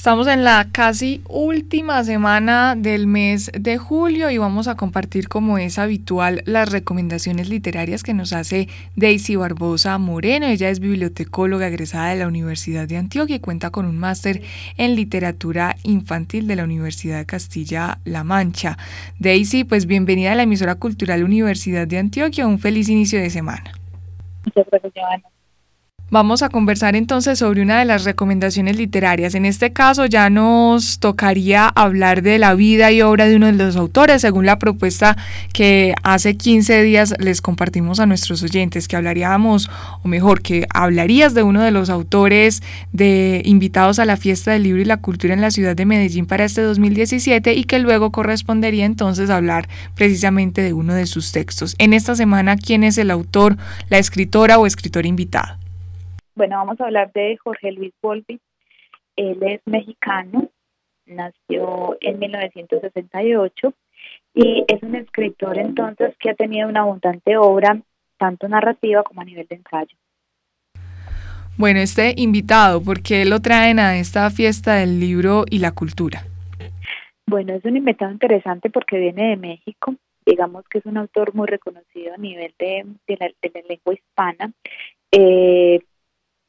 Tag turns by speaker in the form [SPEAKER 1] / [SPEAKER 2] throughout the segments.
[SPEAKER 1] Estamos en la casi última semana del mes de julio y vamos a compartir como es habitual las recomendaciones literarias que nos hace Daisy Barbosa Moreno. Ella es bibliotecóloga egresada de la Universidad de Antioquia y cuenta con un máster en literatura infantil de la Universidad de Castilla-La Mancha. Daisy, pues bienvenida a la emisora cultural Universidad de Antioquia. Un feliz inicio de semana.
[SPEAKER 2] Muchas gracias.
[SPEAKER 1] Vamos a conversar entonces sobre una de las recomendaciones literarias. En este caso ya nos tocaría hablar de la vida y obra de uno de los autores, según la propuesta que hace 15 días les compartimos a nuestros oyentes, que hablaríamos, o mejor, que hablarías de uno de los autores de invitados a la fiesta del libro y la cultura en la ciudad de Medellín para este 2017 y que luego correspondería entonces hablar precisamente de uno de sus textos. En esta semana, ¿quién es el autor, la escritora o escritor invitado?
[SPEAKER 2] Bueno, vamos a hablar de Jorge Luis Volpi. Él es mexicano, nació en 1968 y es un escritor entonces que ha tenido una abundante obra, tanto narrativa como a nivel de ensayo.
[SPEAKER 1] Bueno, este invitado, ¿por qué lo traen a esta fiesta del libro y la cultura?
[SPEAKER 2] Bueno, es un invitado interesante porque viene de México, digamos que es un autor muy reconocido a nivel de, la, lengua hispana. Eh,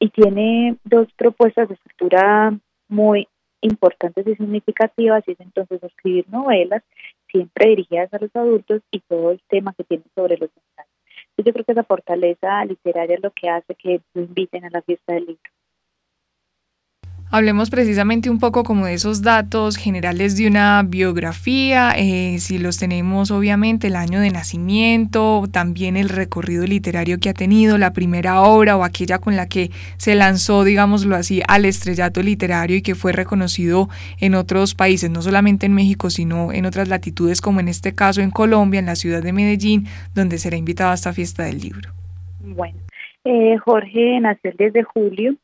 [SPEAKER 2] y tiene dos propuestas de escritura muy importantes y significativas, y es entonces escribir novelas, siempre dirigidas a los adultos, y todo el tema que tiene sobre los mensajes. Yo creo que esa fortaleza literaria es lo que hace que lo inviten a la fiesta del libro.
[SPEAKER 1] Hablemos precisamente un poco como de esos datos generales de una biografía, eh, si los tenemos obviamente el año de nacimiento, también el recorrido literario que ha tenido, la primera obra o aquella con la que se lanzó, digámoslo así, al estrellato literario y que fue reconocido en otros países, no solamente en México, sino en otras latitudes como en este caso en Colombia, en la ciudad de Medellín, donde será invitado a esta fiesta del libro.
[SPEAKER 2] Bueno, eh, Jorge nació el 10 de julio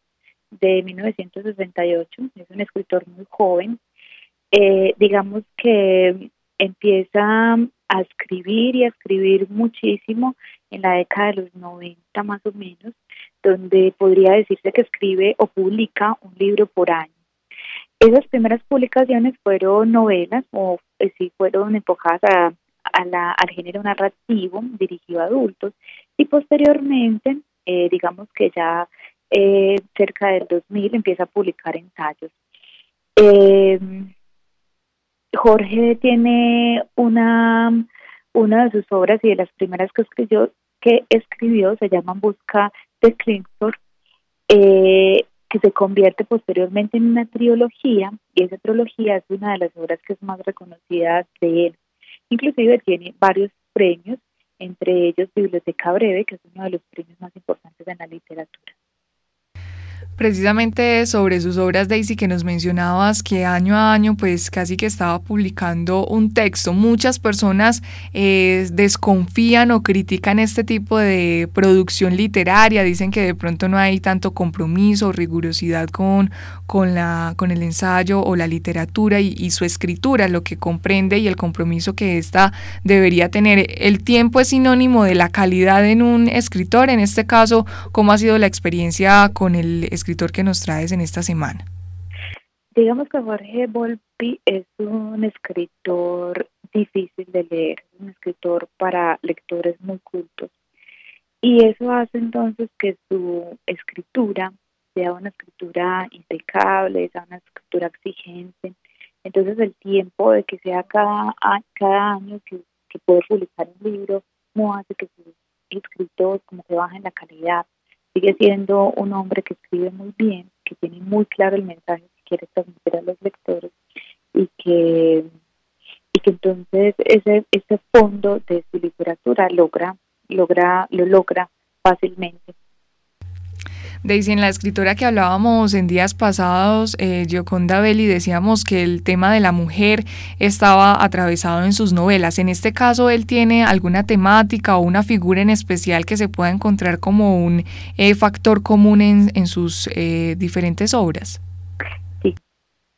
[SPEAKER 2] de 1968, es un escritor muy joven, eh, digamos que empieza a escribir y a escribir muchísimo en la década de los 90 más o menos, donde podría decirse que escribe o publica un libro por año. Esas primeras publicaciones fueron novelas o eh, fueron enfocadas a, al género narrativo dirigido a adultos y posteriormente, eh, digamos que ya eh, cerca del 2000 empieza a publicar ensayos. Eh, Jorge tiene una, una de sus obras y de las primeras que escribió, que escribió se llama Busca de Klingsor, eh, que se convierte posteriormente en una trilogía y esa trilogía es una de las obras que es más reconocida de él. Inclusive tiene varios premios, entre ellos Biblioteca Breve, que es uno de los premios más importantes en la literatura
[SPEAKER 1] precisamente sobre sus obras, Daisy, que nos mencionabas que año a año, pues casi que estaba publicando un texto. Muchas personas eh, desconfían o critican este tipo de producción literaria, dicen que de pronto no hay tanto compromiso o rigurosidad con, con, la, con el ensayo o la literatura y, y su escritura, lo que comprende y el compromiso que ésta debería tener. El tiempo es sinónimo de la calidad en un escritor, en este caso, ¿cómo ha sido la experiencia con el escritor? que nos traes en esta semana?
[SPEAKER 2] Digamos que Jorge Volpi es un escritor difícil de leer, un escritor para lectores muy cultos. Y eso hace entonces que su escritura sea una escritura impecable, sea una escritura exigente. Entonces el tiempo de que sea cada, cada año que, que publicar un libro no hace que sus escritos como que bajen la calidad sigue siendo un hombre que escribe muy bien, que tiene muy claro el mensaje que quiere transmitir a los lectores y que y que entonces ese ese fondo de su literatura logra logra lo logra fácilmente
[SPEAKER 1] Daisy, en la escritora que hablábamos en días pasados, eh, Gioconda Belli, decíamos que el tema de la mujer estaba atravesado en sus novelas. En este caso, ¿él tiene alguna temática o una figura en especial que se pueda encontrar como un eh, factor común en, en sus eh, diferentes obras?
[SPEAKER 2] Sí.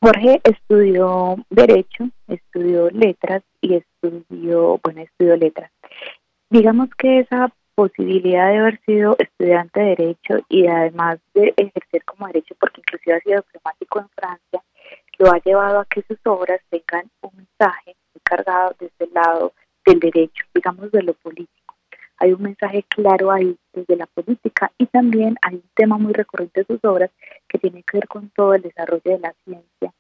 [SPEAKER 2] Jorge estudió Derecho, estudió Letras y estudió, bueno, estudió Letras. Digamos que esa posibilidad de haber sido estudiante de Derecho y además de ejercer como Derecho, porque inclusive ha sido diplomático en Francia, lo ha llevado a que sus obras tengan un mensaje cargado desde el lado del derecho, digamos de lo político. Hay un mensaje claro ahí desde la política y también hay un tema muy recurrente de sus obras que tiene que ver con todo el desarrollo de la ciencia,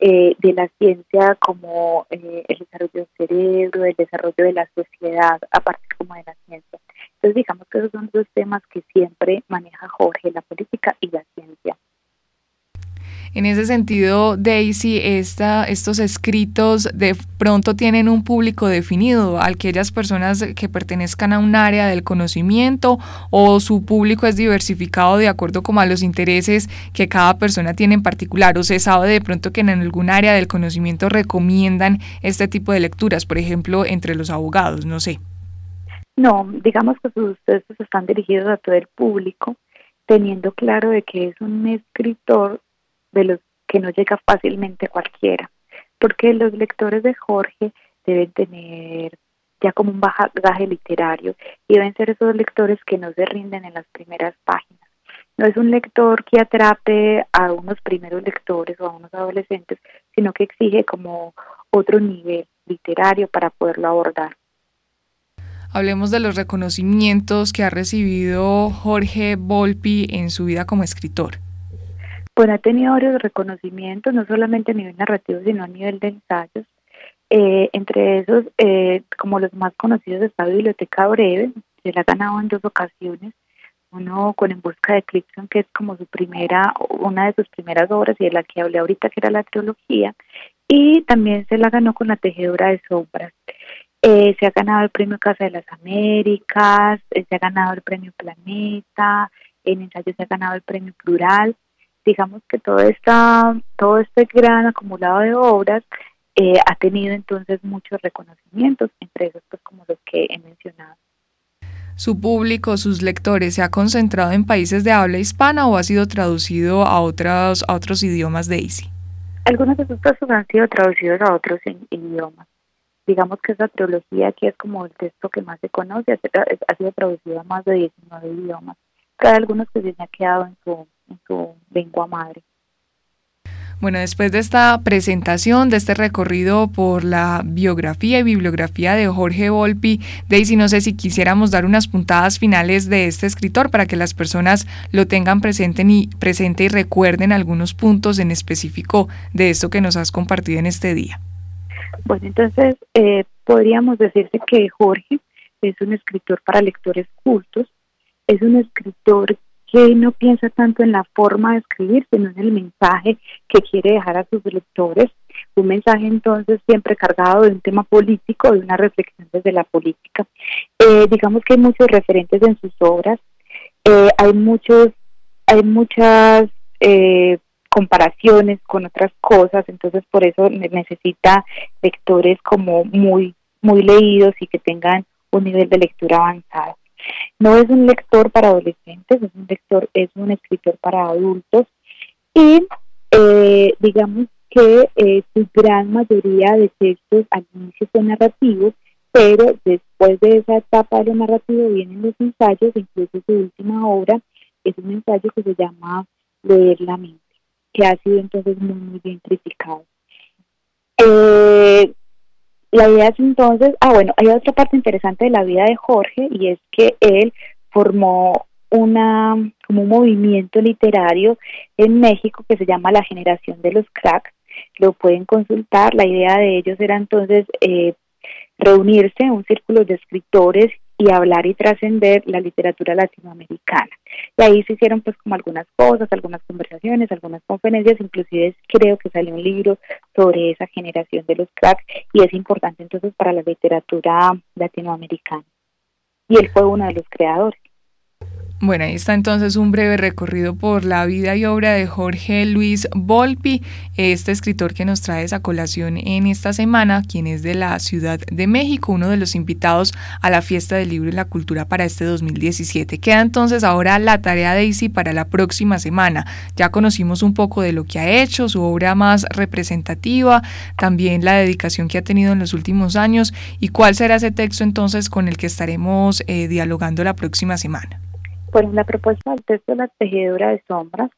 [SPEAKER 2] eh, de la ciencia como eh, el desarrollo del cerebro, el desarrollo de la sociedad, aparte como de la ciencia. Entonces digamos que esos son dos temas que siempre maneja Jorge, la política y la ciencia.
[SPEAKER 1] En ese sentido, Daisy, esta, estos escritos de pronto tienen un público definido, aquellas personas que pertenezcan a un área del conocimiento o su público es diversificado de acuerdo como a los intereses que cada persona tiene en particular o se sabe de pronto que en algún área del conocimiento recomiendan este tipo de lecturas, por ejemplo, entre los abogados, no sé.
[SPEAKER 2] No, digamos que sus textos están dirigidos a todo el público, teniendo claro de que es un escritor de los que no llega fácilmente cualquiera, porque los lectores de Jorge deben tener ya como un bagaje literario y deben ser esos lectores que no se rinden en las primeras páginas. No es un lector que atrape a unos primeros lectores o a unos adolescentes, sino que exige como otro nivel literario para poderlo abordar.
[SPEAKER 1] Hablemos de los reconocimientos que ha recibido Jorge Volpi en su vida como escritor.
[SPEAKER 2] Bueno, ha tenido varios reconocimientos, no solamente a nivel narrativo, sino a nivel de ensayos. Eh, entre esos, eh, como los más conocidos, está Biblioteca Breve, se la ha ganado en dos ocasiones. Uno con En Busca de Clipson, que es como su primera, una de sus primeras obras y de la que hablé ahorita, que era la trilogía. Y también se la ganó con La Tejedora de Sombras. Eh, se ha ganado el premio Casa de las Américas, se ha ganado el premio Planeta, en ensayos se ha ganado el premio Plural digamos que todo, esta, todo este gran acumulado de obras eh, ha tenido entonces muchos reconocimientos, entre esos pues como los que he mencionado.
[SPEAKER 1] ¿Su público, sus lectores, se ha concentrado en países de habla hispana o ha sido traducido a otros, a otros idiomas, Daisy?
[SPEAKER 2] Algunos de sus textos han sido traducidos a otros idiomas. Digamos que esa trilogía aquí es como el texto que más se conoce, ha sido traducido a más de 19 idiomas. Hay algunos que se han quedado en su su lengua madre.
[SPEAKER 1] Bueno, después de esta presentación, de este recorrido por la biografía y bibliografía de Jorge Volpi, Daisy, no sé si quisiéramos dar unas puntadas finales de este escritor para que las personas lo tengan presente y, presente y recuerden algunos puntos en específico de esto que nos has compartido en este día.
[SPEAKER 2] Bueno, entonces eh, podríamos decirse que Jorge es un escritor para lectores cultos, es un escritor que no piensa tanto en la forma de escribir, sino en el mensaje que quiere dejar a sus lectores. Un mensaje entonces siempre cargado de un tema político, de una reflexión desde la política. Eh, digamos que hay muchos referentes en sus obras, eh, hay muchos, hay muchas eh, comparaciones con otras cosas, entonces por eso necesita lectores como muy, muy leídos y que tengan un nivel de lectura avanzado. No es un lector para adolescentes, es un lector, es un escritor para adultos y eh, digamos que eh, su gran mayoría de textos al inicio son narrativos, pero después de esa etapa de lo narrativo vienen los ensayos, incluso su última obra es un ensayo que se llama Leer la mente, que ha sido entonces muy, muy bien criticado. Eh, la idea es entonces, ah bueno, hay otra parte interesante de la vida de Jorge y es que él formó una como un movimiento literario en México que se llama la generación de los cracks. Lo pueden consultar. La idea de ellos era entonces eh, reunirse en un círculo de escritores y hablar y trascender la literatura latinoamericana. Y ahí se hicieron pues como algunas cosas, algunas conversaciones, algunas conferencias, inclusive creo que salió un libro sobre esa generación de los cracks y es importante entonces para la literatura latinoamericana. Y él fue uno de los creadores.
[SPEAKER 1] Bueno, ahí está entonces un breve recorrido por la vida y obra de Jorge Luis Volpi, este escritor que nos trae esa colación en esta semana, quien es de la Ciudad de México, uno de los invitados a la Fiesta del Libro y la Cultura para este 2017. Queda entonces ahora la tarea de Daisy para la próxima semana. Ya conocimos un poco de lo que ha hecho, su obra más representativa, también la dedicación que ha tenido en los últimos años y cuál será ese texto entonces con el que estaremos eh, dialogando la próxima semana.
[SPEAKER 2] Bueno, la propuesta del texto de la tejedora de sombras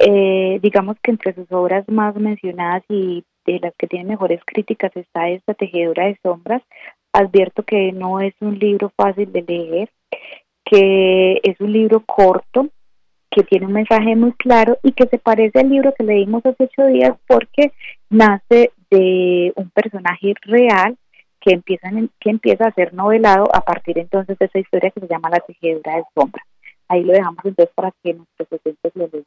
[SPEAKER 2] Eh, digamos que entre sus obras más mencionadas y de las que tienen mejores críticas está esta Tejedora de Sombras. Advierto que no es un libro fácil de leer, que es un libro corto, que tiene un mensaje muy claro y que se parece al libro que leímos hace ocho días porque nace de un personaje real que empieza, que empieza a ser novelado a partir entonces de esa historia que se llama La tejedura de sombra. Ahí lo dejamos entonces para que nuestros oyentes lo lean.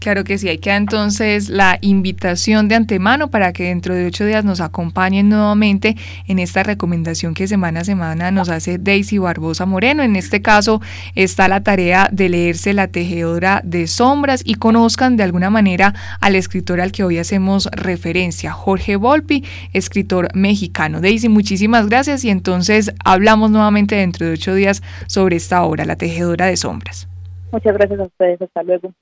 [SPEAKER 1] Claro que sí, hay que entonces la invitación de antemano para que dentro de ocho días nos acompañen nuevamente en esta recomendación que semana a semana nos hace Daisy Barbosa Moreno. En este caso está la tarea de leerse La Tejedora de Sombras y conozcan de alguna manera al escritor al que hoy hacemos referencia, Jorge Volpi, escritor mexicano. Daisy, muchísimas gracias y entonces hablamos nuevamente dentro de ocho días sobre esta obra, La Tejedora de Sombras.
[SPEAKER 2] Muchas gracias a ustedes, hasta luego.